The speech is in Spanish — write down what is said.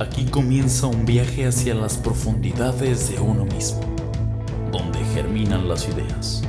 Aquí comienza un viaje hacia las profundidades de uno mismo, donde germinan las ideas.